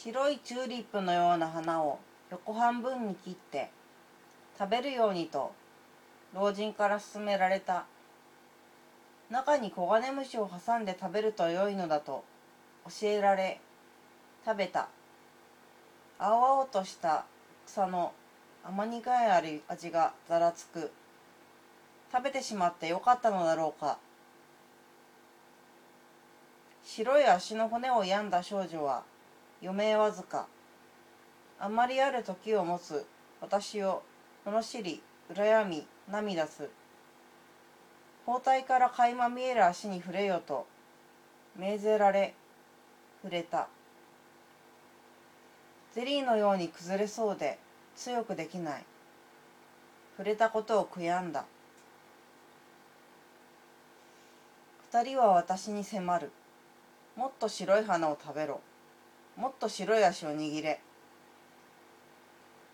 白いチューリップのような花を横半分に切って食べるようにと老人から勧められた。中に黄金虫を挟んで食べると良いのだと教えられ食べた。青々とした草の甘苦い味がざらつく。食べてしまってよかったのだろうか。白い足の骨を病んだ少女は余命わずか。あまりある時を持つ。私を罵り羨み涙す。包帯から垣間見える足に触れよと命ぜられ触れた。ゼリーのように崩れそうで強くできない。触れたことを悔やんだ。二人は私に迫る。もっと白い花を食べろ。もっと白い足を握れ。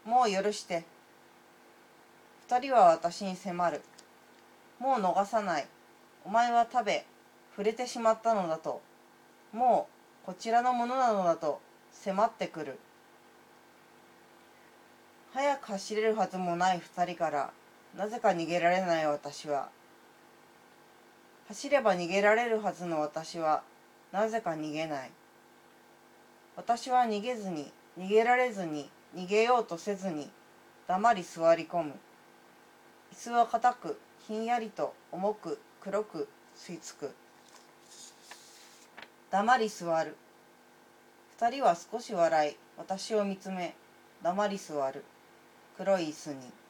もう許して。二人は私に迫る。もう逃さない。お前は食べ触れてしまったのだと。もうこちらのものなのだと。迫ってくる。早く走れるはずもない二人からなぜか逃げられない私は。走れば逃げられるはずの私はなぜか逃げない。私は逃げずに逃げられずに逃げようとせずに黙り座り込む。椅子は硬くひんやりと重く黒く吸い付く。黙り座る。二人は少し笑い私を見つめ黙り座る。黒い椅子に。